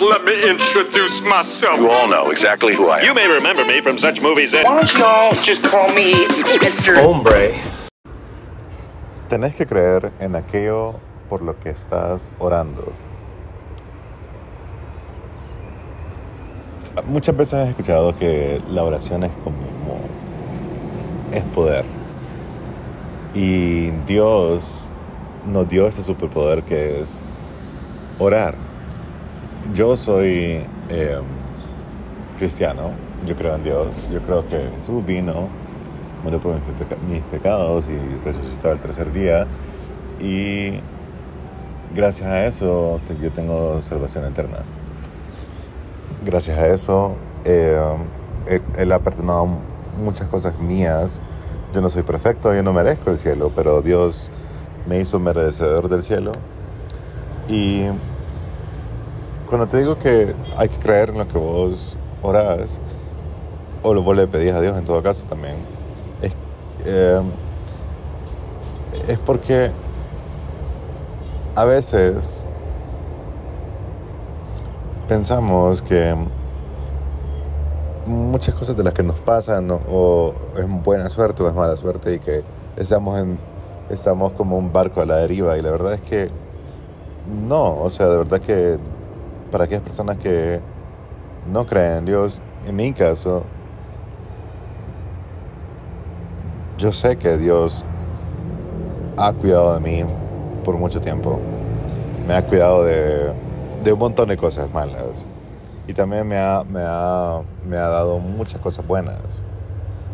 Let me introduce myself. You all know exactly who I am. You may remember me from such movies as. Why don't y'all just call me Mr. Hombre. Tenés que creer en aquello por lo que estás orando. Muchas veces he escuchado que la oración es como es poder. Y Dios nos dio ese superpoder que es orar. Yo soy eh, cristiano, yo creo en Dios, yo creo que Jesús vino, murió por mis, peca- mis pecados y resucitó al tercer día. Y gracias a eso yo tengo salvación eterna. Gracias a eso eh, él ha perdonado muchas cosas mías. Yo no soy perfecto, yo no merezco el cielo, pero Dios me hizo merecedor del cielo. Y cuando te digo que hay que creer en lo que vos orás, o lo vos le pedís a Dios en todo caso también, es, eh, es porque a veces pensamos que muchas cosas de las que nos pasan ¿no? o es buena suerte o es mala suerte y que estamos en estamos como un barco a la deriva y la verdad es que no, o sea, de verdad que para aquellas personas que no creen en Dios, en mi caso, yo sé que Dios ha cuidado de mí por mucho tiempo. Me ha cuidado de, de un montón de cosas malas. Y también me ha, me, ha, me ha dado muchas cosas buenas.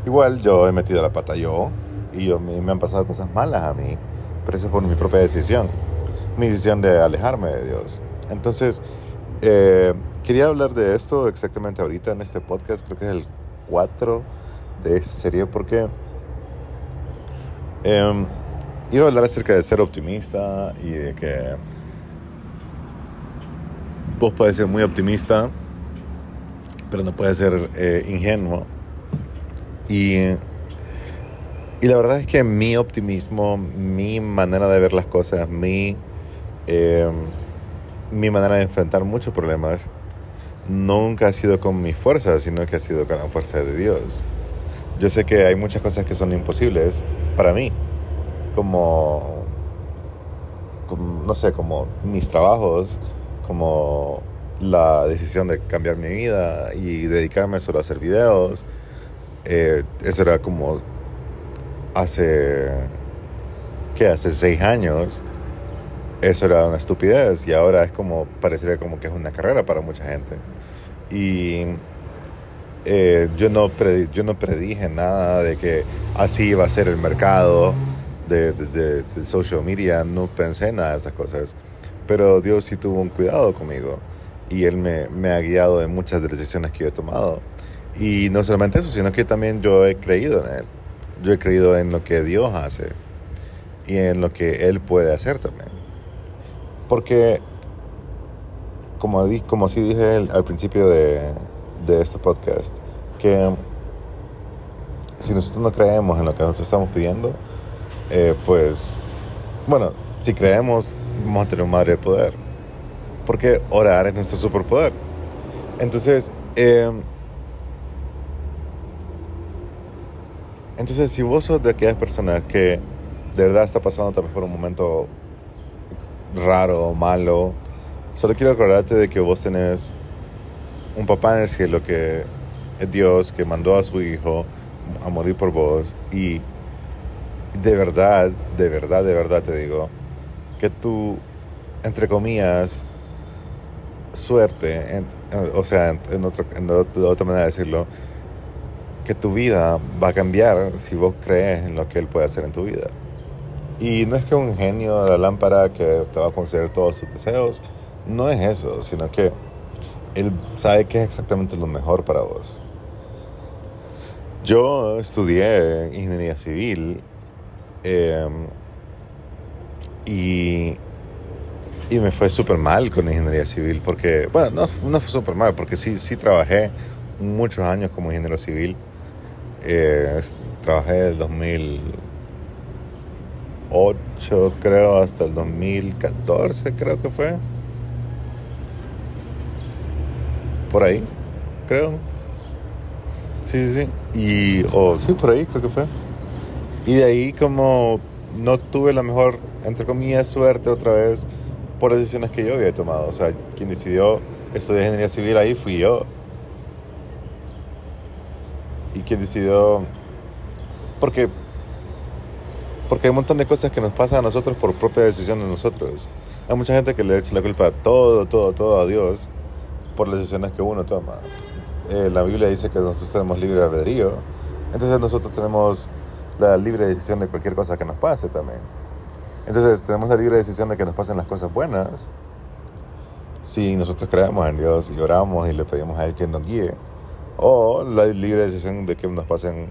Igual yo he metido la pata yo y yo, me, han pasado cosas malas a mí. Pero eso es por mi propia decisión. Mi decisión de alejarme de Dios. Entonces, eh, quería hablar de esto exactamente ahorita en este podcast. Creo que es el 4 de esta serie porque eh, iba a hablar acerca de ser optimista y de que vos puedes ser muy optimista, pero no puedes ser eh, ingenuo. Y, y la verdad es que mi optimismo, mi manera de ver las cosas, mi, eh, mi manera de enfrentar muchos problemas, nunca ha sido con mi fuerza, sino que ha sido con la fuerza de Dios. Yo sé que hay muchas cosas que son imposibles para mí, como, como no sé, como mis trabajos, como la decisión de cambiar mi vida y dedicarme solo a hacer videos. Eh, eso era como hace, ¿qué? Hace seis años. Eso era una estupidez y ahora es como, parecería como que es una carrera para mucha gente. Y eh, yo, no predi- yo no predije nada de que así iba a ser el mercado de, de, de- de social media, no pensé nada de esas cosas. Pero Dios sí tuvo un cuidado conmigo y Él me, me ha guiado en muchas de las decisiones que yo he tomado. Y no solamente eso, sino que también yo he creído en Él. Yo he creído en lo que Dios hace y en lo que Él puede hacer también. Porque, como, di, como sí dije al, principio de, de este podcast, que si nosotros no creemos en lo que nosotros estamos pidiendo, eh, pues, bueno, si creemos, vamos a tener un madre de poder. Porque orar es nuestro superpoder. Entonces, eh, entonces, si vos sos de aquellas personas que de verdad está pasando tal vez por un momento raro, malo, solo quiero acordarte de que vos tenés un papá en el cielo que es Dios, que mandó a su hijo a morir por vos y de verdad, de verdad, de verdad te digo, que tú, entre comillas, suerte, en- o sea, en, otro- en otra manera de decirlo, que tu vida va a cambiar si vos crees en lo que Él puede hacer en tu vida. Y no es que un genio de la lámpara que te va a conceder todos tus deseos, no es eso, sino que Él sabe qué es exactamente lo mejor para vos. Yo estudié ingeniería civil eh, y, y me fue súper mal con ingeniería civil porque, bueno, no, no fue súper mal porque sí, sí trabajé muchos años como ingeniero civil. Eh, trabajé del 2008 creo hasta el 2014 creo que fue. por ahí, creo. Sí, sí. Y, sí, por ahí creo que fue. Y de ahí como no tuve la mejor, entre comillas, suerte otra vez por las decisiones que yo había tomado. O sea, quien decidió estudiar ingeniería civil ahí fui yo. Y quien decidió... Porque, porque hay un montón de cosas que nos pasan a nosotros por propia decisión de nosotros. Hay mucha gente que le echa la culpa a todo, todo, todo a Dios por las decisiones que uno toma. Eh, la Biblia dice que nosotros tenemos libre albedrío. Entonces nosotros tenemos la libre decisión de cualquier cosa que nos pase también. Entonces tenemos la libre decisión de que nos pasen las cosas buenas. Si nosotros creemos en Dios y oramos y le pedimos a Él que nos guíe. O la libre decisión de que nos pasen,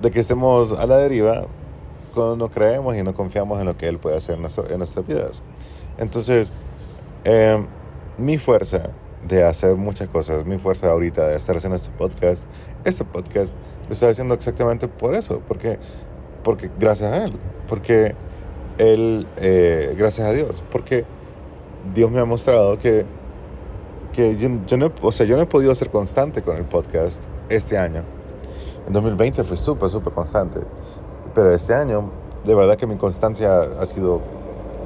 de que estemos a la deriva no creemos y no confiamos en lo que Él puede hacer en, nuestro, en nuestras vidas. Entonces, eh, mi fuerza de hacer muchas cosas, mi fuerza ahorita de estar haciendo este podcast, este podcast lo estoy haciendo exactamente por eso, porque, porque gracias a Él, porque Él, eh, gracias a Dios, porque Dios me ha mostrado que, que yo, yo, no, o sea, yo no he podido ser constante con el podcast este año. En 2020 fui súper, súper constante, pero este año, de verdad que mi constancia ha sido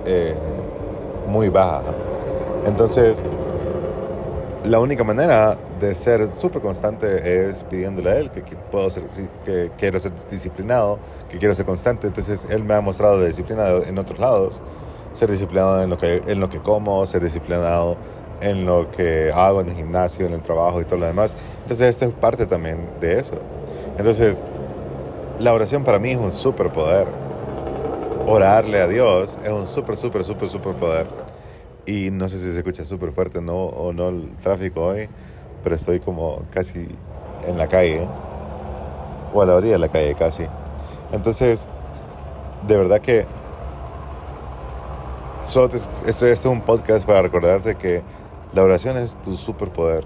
eh, muy baja. Entonces, la única manera de ser súper constante es pidiéndole a él que, puedo ser, que quiero ser disciplinado, que quiero ser constante. Entonces él me ha mostrado de disciplinado en otros lados, ser disciplinado en lo que, en lo que como, ser disciplinado en lo que hago en el gimnasio, en el trabajo y todo lo demás. Entonces esto es parte también de eso. Entonces la oración para mí es un superpoder. Orarle a Dios es un súper, súper, súper, súper poder. Y no sé si se escucha súper fuerte no, o no el tráfico hoy, pero estoy como casi en la calle, o a la orilla de la calle casi. Entonces, de verdad que esto, es un podcast para recordarte que la oración es tu superpoder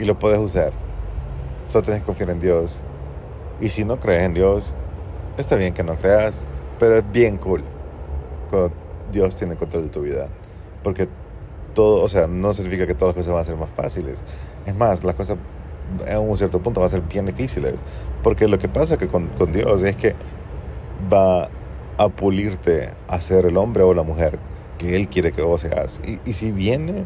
y lo puedes usar. Solo tienes que confiar en Dios. Y si no crees en Dios, está bien que no creas, pero es bien cool cuando Dios tiene control de tu vida porque todo, o sea, no significa que todas las cosas van a ser más fáciles. Es más, las cosas en un cierto punto van a ser bien difíciles, porque lo que pasa que con, con Dios es que va a pulirte a ser el hombre o la mujer que Él quiere que vos seas. Y, y si viene,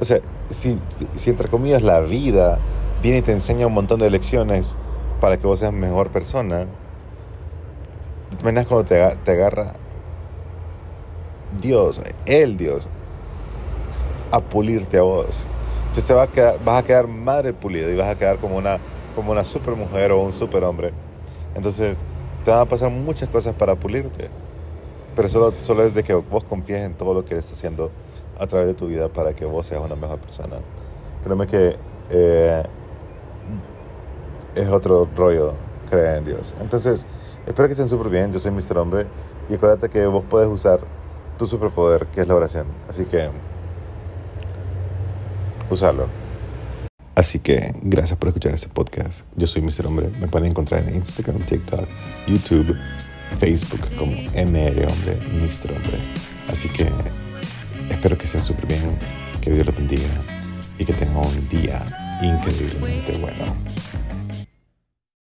o sea, si, si, entre comillas la vida viene y te enseña un montón de lecciones para que vos seas mejor persona, ¿te cuando te, te agarra Dios, el Dios, a pulirte a vos. Entonces te vas a quedar, vas a quedar madre pulida y vas a quedar como una, como una super mujer o un super hombre. Entonces te van a pasar muchas cosas para pulirte. Pero solo, solo es de que vos confíes en todo lo que estás haciendo a través de tu vida para que vos seas una mejor persona. Créeme que eh, es otro rollo creer en Dios. Entonces, espero que estén súper bien. Yo soy Mr. Hombre y acuérdate que vos puedes usar tu superpoder, que es la oración. Así que usarlo. Así que gracias por escuchar este podcast. Yo soy Mr. Hombre. Me pueden encontrar en Instagram, TikTok, YouTube, Facebook como MR Hombre, Mr. Hombre. Así que espero que estén súper bien, que Dios los bendiga y que tengan un día increíblemente bueno.